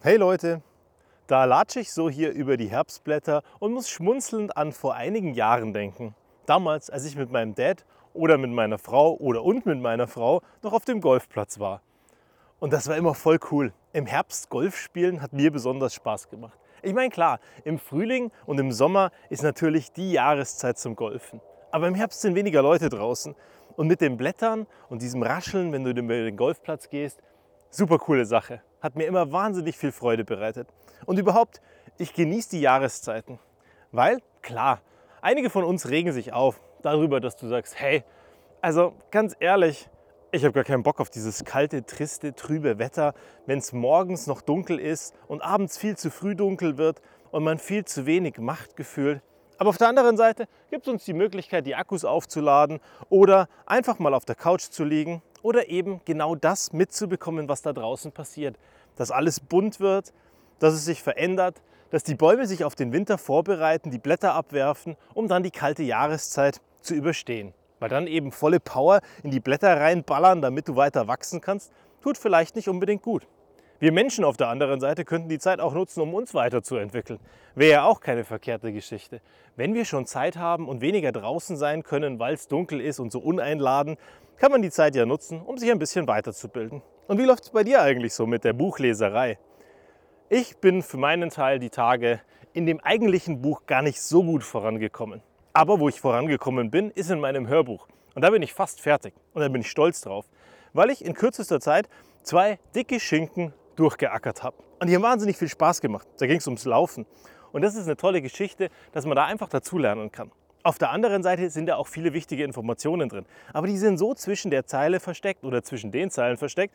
Hey Leute, da latsche ich so hier über die Herbstblätter und muss schmunzelnd an vor einigen Jahren denken. Damals, als ich mit meinem Dad oder mit meiner Frau oder und mit meiner Frau noch auf dem Golfplatz war. Und das war immer voll cool. Im Herbst Golf spielen hat mir besonders Spaß gemacht. Ich meine, klar, im Frühling und im Sommer ist natürlich die Jahreszeit zum Golfen. Aber im Herbst sind weniger Leute draußen. Und mit den Blättern und diesem Rascheln, wenn du über den Golfplatz gehst, super coole Sache hat mir immer wahnsinnig viel Freude bereitet. Und überhaupt, ich genieße die Jahreszeiten. Weil, klar, einige von uns regen sich auf darüber, dass du sagst, hey, also ganz ehrlich, ich habe gar keinen Bock auf dieses kalte, triste, trübe Wetter, wenn es morgens noch dunkel ist und abends viel zu früh dunkel wird und man viel zu wenig Machtgefühl. Aber auf der anderen Seite gibt es uns die Möglichkeit, die Akkus aufzuladen oder einfach mal auf der Couch zu liegen oder eben genau das mitzubekommen, was da draußen passiert. Dass alles bunt wird, dass es sich verändert, dass die Bäume sich auf den Winter vorbereiten, die Blätter abwerfen, um dann die kalte Jahreszeit zu überstehen. Weil dann eben volle Power in die Blätter reinballern, damit du weiter wachsen kannst, tut vielleicht nicht unbedingt gut. Wir Menschen auf der anderen Seite könnten die Zeit auch nutzen, um uns weiterzuentwickeln. Wäre ja auch keine verkehrte Geschichte. Wenn wir schon Zeit haben und weniger draußen sein können, weil es dunkel ist und so uneinladen, kann man die Zeit ja nutzen, um sich ein bisschen weiterzubilden. Und wie läuft es bei dir eigentlich so mit der Buchleserei? Ich bin für meinen Teil die Tage in dem eigentlichen Buch gar nicht so gut vorangekommen. Aber wo ich vorangekommen bin, ist in meinem Hörbuch. Und da bin ich fast fertig. Und da bin ich stolz drauf, weil ich in kürzester Zeit zwei dicke Schinken durchgeackert habe. Und die haben wahnsinnig viel Spaß gemacht. Da ging es ums Laufen. Und das ist eine tolle Geschichte, dass man da einfach dazulernen kann. Auf der anderen Seite sind da auch viele wichtige Informationen drin. Aber die sind so zwischen der Zeile versteckt oder zwischen den Zeilen versteckt,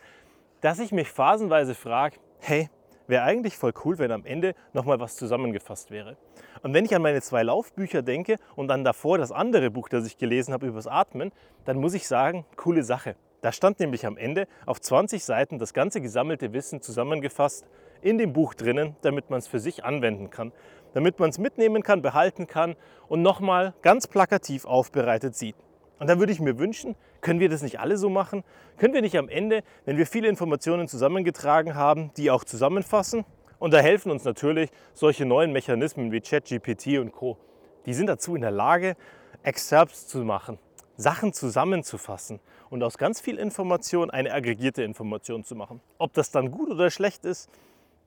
dass ich mich phasenweise frage, hey, wäre eigentlich voll cool, wenn am Ende nochmal was zusammengefasst wäre. Und wenn ich an meine zwei Laufbücher denke und dann davor das andere Buch, das ich gelesen habe übers Atmen, dann muss ich sagen, coole Sache. Da stand nämlich am Ende auf 20 Seiten das ganze gesammelte Wissen zusammengefasst in dem Buch drinnen, damit man es für sich anwenden kann, damit man es mitnehmen kann, behalten kann und nochmal ganz plakativ aufbereitet sieht. Und da würde ich mir wünschen, können wir das nicht alle so machen? Können wir nicht am Ende, wenn wir viele Informationen zusammengetragen haben, die auch zusammenfassen? Und da helfen uns natürlich solche neuen Mechanismen wie ChatGPT und Co. Die sind dazu in der Lage, Excerpts zu machen, Sachen zusammenzufassen und aus ganz viel Information eine aggregierte Information zu machen. Ob das dann gut oder schlecht ist,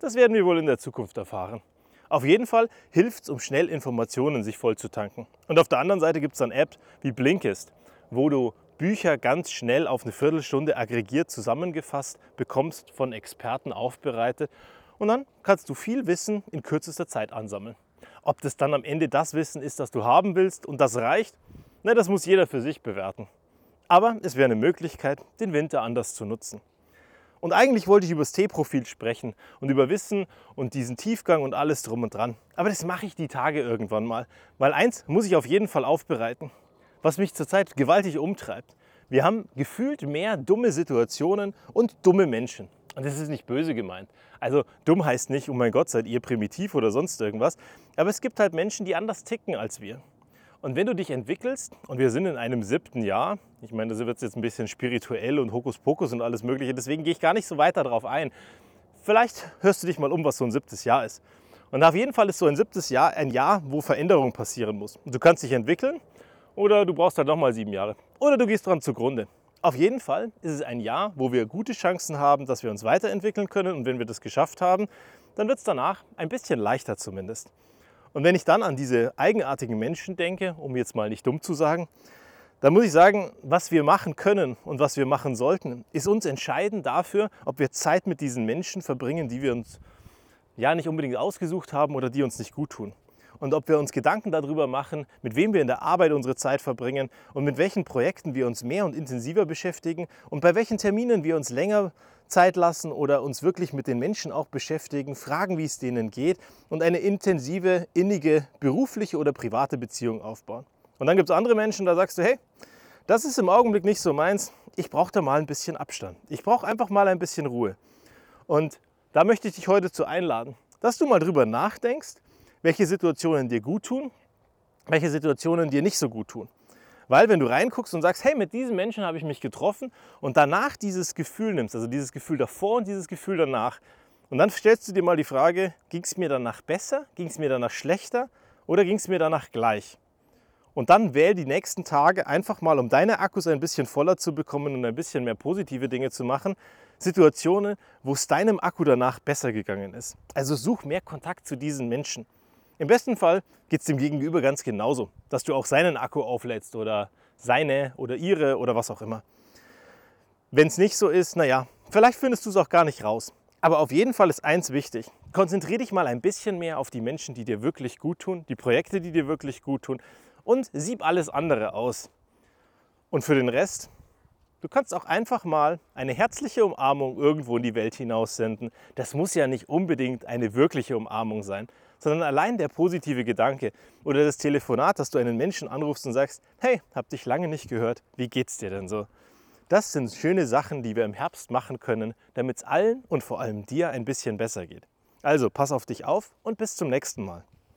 das werden wir wohl in der Zukunft erfahren. Auf jeden Fall hilft es, um schnell Informationen sich voll zu tanken. Und auf der anderen Seite gibt es dann Apps wie Blinkist, wo du Bücher ganz schnell auf eine Viertelstunde aggregiert zusammengefasst bekommst, von Experten aufbereitet. Und dann kannst du viel Wissen in kürzester Zeit ansammeln. Ob das dann am Ende das Wissen ist, das du haben willst und das reicht, na, das muss jeder für sich bewerten. Aber es wäre eine Möglichkeit, den Winter anders zu nutzen. Und eigentlich wollte ich über das T-Profil sprechen und über Wissen und diesen Tiefgang und alles drum und dran. Aber das mache ich die Tage irgendwann mal. Weil eins muss ich auf jeden Fall aufbereiten, was mich zurzeit gewaltig umtreibt. Wir haben gefühlt mehr dumme Situationen und dumme Menschen. Und das ist nicht böse gemeint. Also dumm heißt nicht, oh mein Gott, seid ihr primitiv oder sonst irgendwas. Aber es gibt halt Menschen, die anders ticken als wir. Und wenn du dich entwickelst, und wir sind in einem siebten Jahr, ich meine, das wird jetzt ein bisschen spirituell und Hokuspokus und alles Mögliche, deswegen gehe ich gar nicht so weiter darauf ein. Vielleicht hörst du dich mal um, was so ein siebtes Jahr ist. Und auf jeden Fall ist so ein siebtes Jahr ein Jahr, wo Veränderung passieren muss. Du kannst dich entwickeln oder du brauchst halt nochmal sieben Jahre. Oder du gehst dran zugrunde. Auf jeden Fall ist es ein Jahr, wo wir gute Chancen haben, dass wir uns weiterentwickeln können. Und wenn wir das geschafft haben, dann wird es danach ein bisschen leichter zumindest. Und wenn ich dann an diese eigenartigen Menschen denke, um jetzt mal nicht dumm zu sagen, dann muss ich sagen, was wir machen können und was wir machen sollten, ist uns entscheidend dafür, ob wir Zeit mit diesen Menschen verbringen, die wir uns ja nicht unbedingt ausgesucht haben oder die uns nicht gut tun. Und ob wir uns Gedanken darüber machen, mit wem wir in der Arbeit unsere Zeit verbringen und mit welchen Projekten wir uns mehr und intensiver beschäftigen und bei welchen Terminen wir uns länger Zeit lassen oder uns wirklich mit den Menschen auch beschäftigen, fragen, wie es denen geht und eine intensive, innige berufliche oder private Beziehung aufbauen. Und dann gibt es andere Menschen, da sagst du, hey, das ist im Augenblick nicht so meins, ich brauche da mal ein bisschen Abstand. Ich brauche einfach mal ein bisschen Ruhe. Und da möchte ich dich heute zu einladen, dass du mal drüber nachdenkst, welche Situationen dir gut tun, welche Situationen dir nicht so gut tun. Weil wenn du reinguckst und sagst, hey, mit diesem Menschen habe ich mich getroffen und danach dieses Gefühl nimmst, also dieses Gefühl davor und dieses Gefühl danach, Und dann stellst du dir mal die Frage, ging es mir danach besser, ging es mir danach schlechter oder ging es mir danach gleich? Und dann wähl die nächsten Tage einfach mal, um deine Akkus ein bisschen voller zu bekommen und ein bisschen mehr positive Dinge zu machen, Situationen, wo es deinem Akku danach besser gegangen ist. Also such mehr Kontakt zu diesen Menschen. Im besten Fall geht es dem Gegenüber ganz genauso, dass du auch seinen Akku auflädst oder seine oder ihre oder was auch immer. Wenn es nicht so ist, naja, vielleicht findest du es auch gar nicht raus. Aber auf jeden Fall ist eins wichtig. Konzentriere dich mal ein bisschen mehr auf die Menschen, die dir wirklich gut tun, die Projekte, die dir wirklich gut tun und sieb alles andere aus. Und für den Rest, du kannst auch einfach mal eine herzliche Umarmung irgendwo in die Welt hinaus senden. Das muss ja nicht unbedingt eine wirkliche Umarmung sein, sondern allein der positive Gedanke oder das Telefonat, dass du einen Menschen anrufst und sagst, hey, hab dich lange nicht gehört, wie geht's dir denn so? Das sind schöne Sachen, die wir im Herbst machen können, damit es allen und vor allem dir ein bisschen besser geht. Also pass auf dich auf und bis zum nächsten Mal.